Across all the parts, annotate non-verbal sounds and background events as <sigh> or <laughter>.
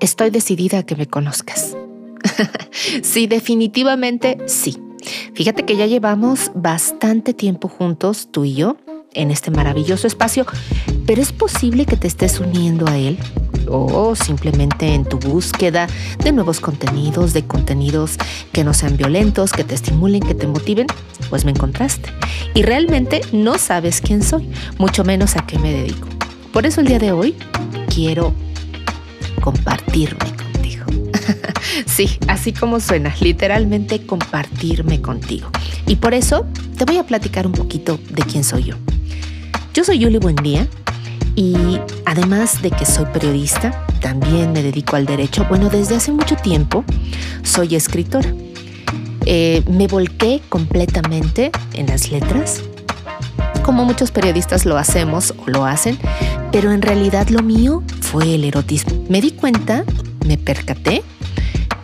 estoy decidida a que me conozcas. <laughs> sí, definitivamente sí. Fíjate que ya llevamos bastante tiempo juntos, tú y yo, en este maravilloso espacio, pero es posible que te estés uniendo a él o simplemente en tu búsqueda de nuevos contenidos, de contenidos que no sean violentos, que te estimulen, que te motiven, pues me encontraste. Y realmente no sabes quién soy, mucho menos a qué me dedico. Por eso el día de hoy quiero compartirme contigo. <laughs> sí, así como suena, literalmente compartirme contigo. Y por eso te voy a platicar un poquito de quién soy yo. Yo soy Yuli Buendía y además de que soy periodista, también me dedico al derecho. Bueno, desde hace mucho tiempo soy escritora. Eh, me volqué completamente en las letras, como muchos periodistas lo hacemos o lo hacen, pero en realidad lo mío fue el erotismo. Me di cuenta, me percaté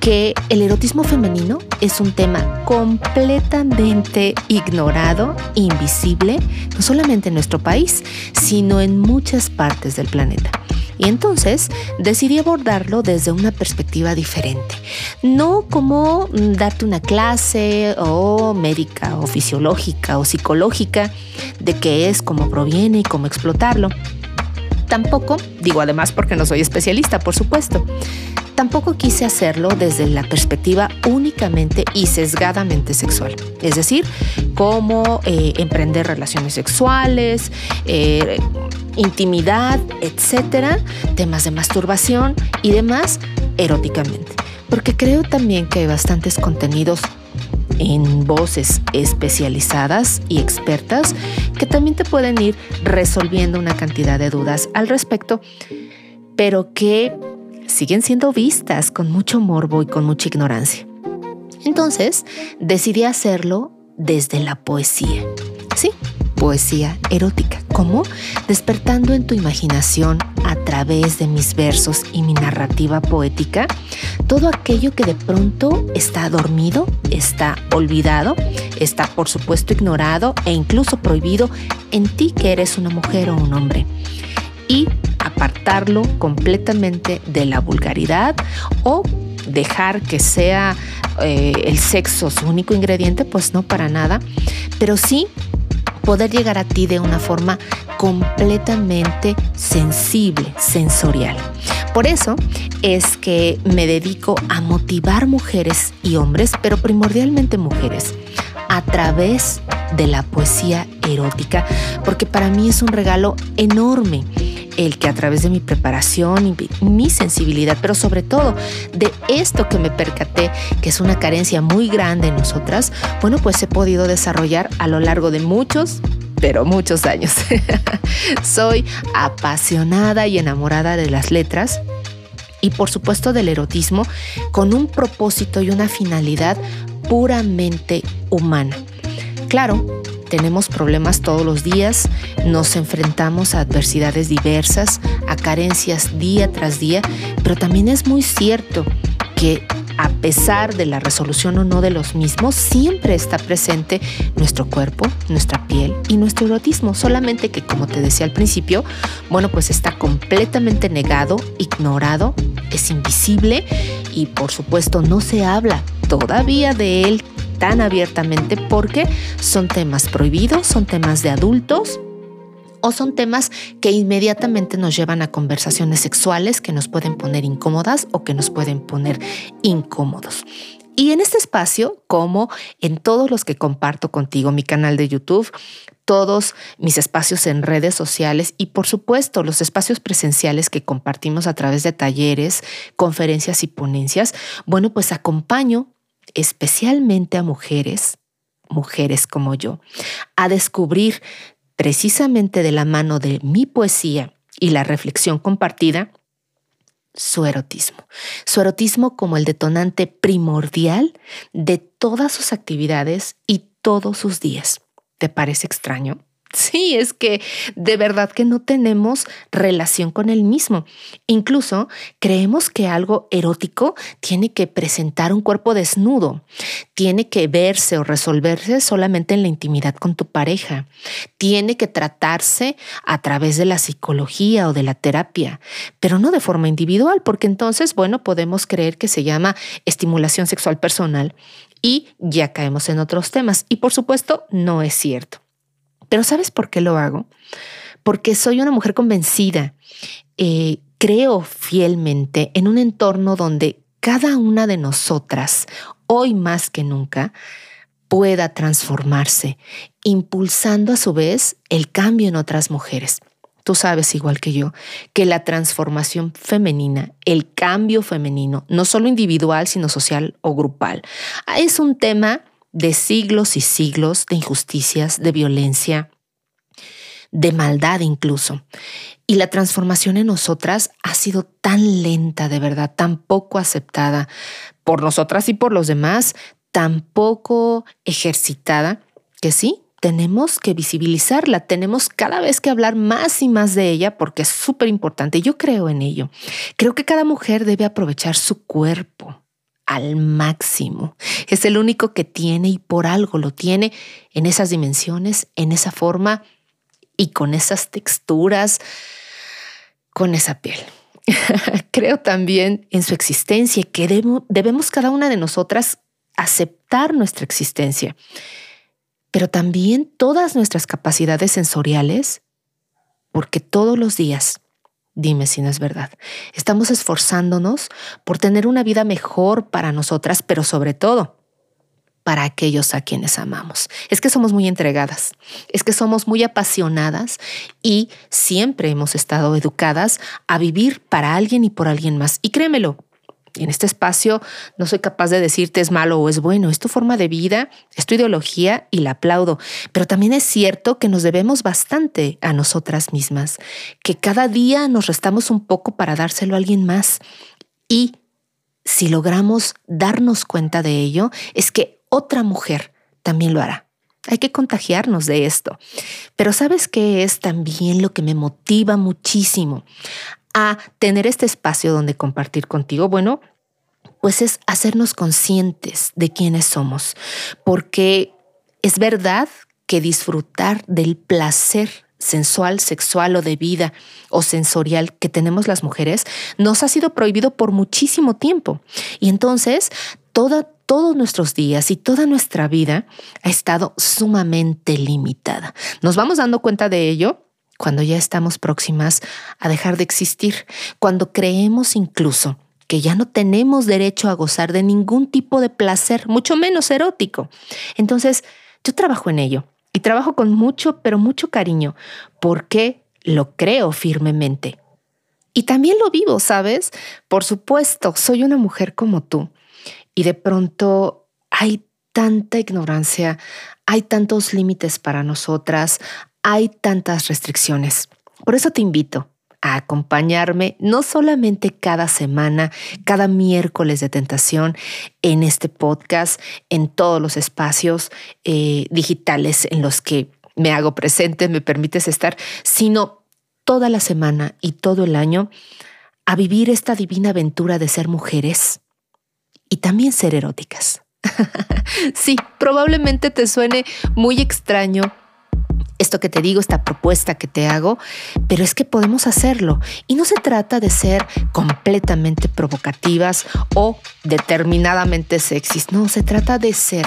que el erotismo femenino es un tema completamente ignorado, invisible, no solamente en nuestro país, sino en muchas partes del planeta. Y entonces decidí abordarlo desde una perspectiva diferente. No como darte una clase o médica o fisiológica o psicológica de qué es, cómo proviene y cómo explotarlo. Tampoco, digo además porque no soy especialista, por supuesto, Tampoco quise hacerlo desde la perspectiva únicamente y sesgadamente sexual, es decir, cómo eh, emprender relaciones sexuales, eh, intimidad, etcétera, temas de masturbación y demás eróticamente. Porque creo también que hay bastantes contenidos en voces especializadas y expertas que también te pueden ir resolviendo una cantidad de dudas al respecto, pero que siguen siendo vistas con mucho morbo y con mucha ignorancia. Entonces, decidí hacerlo desde la poesía. Sí, poesía erótica. ¿Cómo? Despertando en tu imaginación a través de mis versos y mi narrativa poética todo aquello que de pronto está dormido, está olvidado, está por supuesto ignorado e incluso prohibido en ti que eres una mujer o un hombre. Y apartarlo completamente de la vulgaridad o dejar que sea eh, el sexo su único ingrediente, pues no para nada, pero sí poder llegar a ti de una forma completamente sensible, sensorial. Por eso es que me dedico a motivar mujeres y hombres, pero primordialmente mujeres, a través de la poesía erótica, porque para mí es un regalo enorme el que a través de mi preparación y mi sensibilidad, pero sobre todo de esto que me percaté, que es una carencia muy grande en nosotras, bueno, pues he podido desarrollar a lo largo de muchos, pero muchos años. <laughs> Soy apasionada y enamorada de las letras y por supuesto del erotismo con un propósito y una finalidad puramente humana. Claro, tenemos problemas todos los días, nos enfrentamos a adversidades diversas, a carencias día tras día, pero también es muy cierto que a pesar de la resolución o no de los mismos, siempre está presente nuestro cuerpo, nuestra piel y nuestro erotismo, solamente que como te decía al principio, bueno, pues está completamente negado, ignorado, es invisible y por supuesto no se habla todavía de él tan abiertamente porque son temas prohibidos, son temas de adultos o son temas que inmediatamente nos llevan a conversaciones sexuales que nos pueden poner incómodas o que nos pueden poner incómodos. Y en este espacio, como en todos los que comparto contigo, mi canal de YouTube, todos mis espacios en redes sociales y por supuesto los espacios presenciales que compartimos a través de talleres, conferencias y ponencias, bueno, pues acompaño especialmente a mujeres, mujeres como yo, a descubrir precisamente de la mano de mi poesía y la reflexión compartida su erotismo. Su erotismo como el detonante primordial de todas sus actividades y todos sus días. ¿Te parece extraño? Sí, es que de verdad que no tenemos relación con el mismo. Incluso creemos que algo erótico tiene que presentar un cuerpo desnudo, tiene que verse o resolverse solamente en la intimidad con tu pareja, tiene que tratarse a través de la psicología o de la terapia, pero no de forma individual, porque entonces, bueno, podemos creer que se llama estimulación sexual personal y ya caemos en otros temas. Y por supuesto, no es cierto. Pero ¿sabes por qué lo hago? Porque soy una mujer convencida. Eh, creo fielmente en un entorno donde cada una de nosotras, hoy más que nunca, pueda transformarse, impulsando a su vez el cambio en otras mujeres. Tú sabes, igual que yo, que la transformación femenina, el cambio femenino, no solo individual, sino social o grupal, es un tema de siglos y siglos de injusticias, de violencia, de maldad incluso. Y la transformación en nosotras ha sido tan lenta, de verdad, tan poco aceptada por nosotras y por los demás, tan poco ejercitada, que sí, tenemos que visibilizarla, tenemos cada vez que hablar más y más de ella porque es súper importante. Yo creo en ello. Creo que cada mujer debe aprovechar su cuerpo, al máximo. Es el único que tiene y por algo lo tiene en esas dimensiones, en esa forma y con esas texturas, con esa piel. <laughs> Creo también en su existencia, que debemos, cada una de nosotras aceptar nuestra existencia, pero también todas nuestras capacidades sensoriales, porque todos los días Dime si no es verdad. Estamos esforzándonos por tener una vida mejor para nosotras, pero sobre todo para aquellos a quienes amamos. Es que somos muy entregadas, es que somos muy apasionadas y siempre hemos estado educadas a vivir para alguien y por alguien más. Y créemelo, en este espacio no soy capaz de decirte es malo o es bueno, es tu forma de vida, es tu ideología y la aplaudo. Pero también es cierto que nos debemos bastante a nosotras mismas, que cada día nos restamos un poco para dárselo a alguien más. Y si logramos darnos cuenta de ello, es que otra mujer también lo hará. Hay que contagiarnos de esto. Pero ¿sabes qué es también lo que me motiva muchísimo? A tener este espacio donde compartir contigo? Bueno, pues es hacernos conscientes de quiénes somos, porque es verdad que disfrutar del placer sensual, sexual o de vida o sensorial que tenemos las mujeres nos ha sido prohibido por muchísimo tiempo. Y entonces toda, todos nuestros días y toda nuestra vida ha estado sumamente limitada. Nos vamos dando cuenta de ello cuando ya estamos próximas a dejar de existir, cuando creemos incluso que ya no tenemos derecho a gozar de ningún tipo de placer, mucho menos erótico. Entonces, yo trabajo en ello y trabajo con mucho, pero mucho cariño, porque lo creo firmemente. Y también lo vivo, ¿sabes? Por supuesto, soy una mujer como tú. Y de pronto hay tanta ignorancia, hay tantos límites para nosotras, hay tantas restricciones. Por eso te invito a acompañarme no solamente cada semana, cada miércoles de tentación en este podcast, en todos los espacios eh, digitales en los que me hago presente, me permites estar, sino toda la semana y todo el año a vivir esta divina aventura de ser mujeres y también ser eróticas. <laughs> sí, probablemente te suene muy extraño esto que te digo, esta propuesta que te hago, pero es que podemos hacerlo. Y no se trata de ser completamente provocativas o determinadamente sexys, no, se trata de ser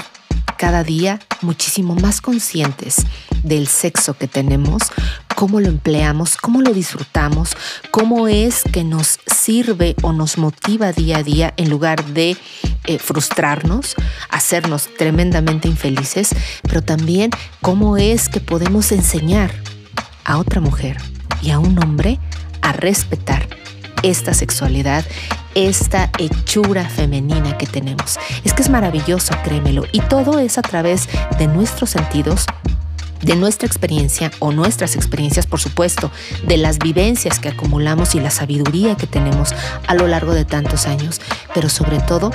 cada día muchísimo más conscientes del sexo que tenemos, cómo lo empleamos, cómo lo disfrutamos, cómo es que nos sirve o nos motiva día a día en lugar de eh, frustrarnos, hacernos tremendamente infelices, pero también cómo es que podemos enseñar a otra mujer y a un hombre a respetar esta sexualidad, esta hechura femenina que tenemos. Es que es maravilloso, créemelo, y todo es a través de nuestros sentidos de nuestra experiencia o nuestras experiencias, por supuesto, de las vivencias que acumulamos y la sabiduría que tenemos a lo largo de tantos años, pero sobre todo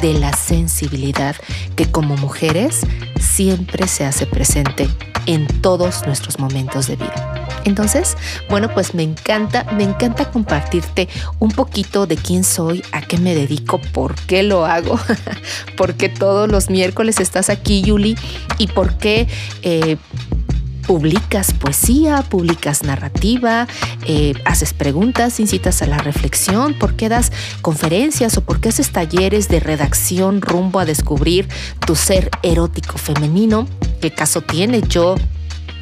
de la sensibilidad que como mujeres siempre se hace presente en todos nuestros momentos de vida. Entonces, bueno, pues me encanta, me encanta compartirte un poquito de quién soy, a qué me dedico, por qué lo hago, <laughs> porque todos los miércoles estás aquí, Yuli, y por qué... Eh, publicas poesía, publicas narrativa, eh, haces preguntas, incitas a la reflexión, por qué das conferencias o por qué haces talleres de redacción rumbo a descubrir tu ser erótico femenino. ¿Qué caso tiene? Yo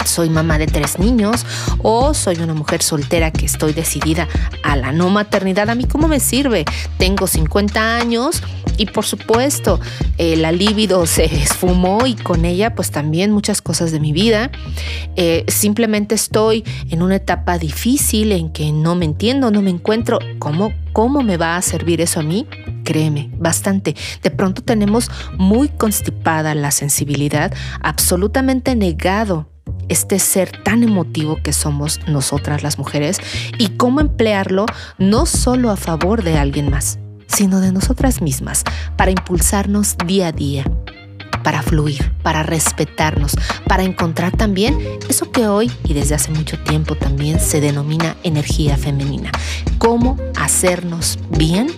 soy mamá de tres niños o soy una mujer soltera que estoy decidida a la no maternidad. A mí, ¿cómo me sirve? Tengo 50 años y por supuesto la libido se esfumó y con ella pues también muchas cosas de mi vida. Eh, simplemente estoy en una etapa difícil en que no me entiendo, no me encuentro. ¿Cómo, ¿Cómo me va a servir eso a mí? Créeme, bastante. De pronto tenemos muy constipada la sensibilidad, absolutamente negado este ser tan emotivo que somos nosotras las mujeres y cómo emplearlo no solo a favor de alguien más, sino de nosotras mismas, para impulsarnos día a día, para fluir, para respetarnos, para encontrar también eso que hoy y desde hace mucho tiempo también se denomina energía femenina, cómo hacernos bien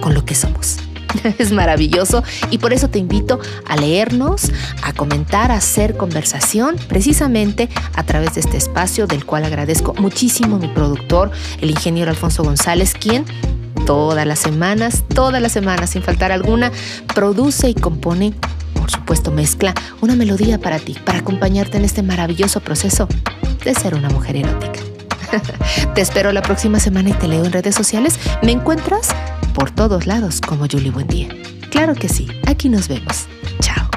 con lo que somos. <laughs> es maravilloso y por eso te invito a leernos, a comentar, a hacer conversación precisamente a través de este espacio del cual agradezco muchísimo a mi productor, el ingeniero Alfonso González, quien todas las semanas, todas las semanas, sin faltar alguna, produce y compone, por supuesto mezcla, una melodía para ti, para acompañarte en este maravilloso proceso de ser una mujer erótica. <laughs> te espero la próxima semana y te leo en redes sociales. Me encuentras por todos lados como Julie Buen Día. Claro que sí, aquí nos vemos. Chao.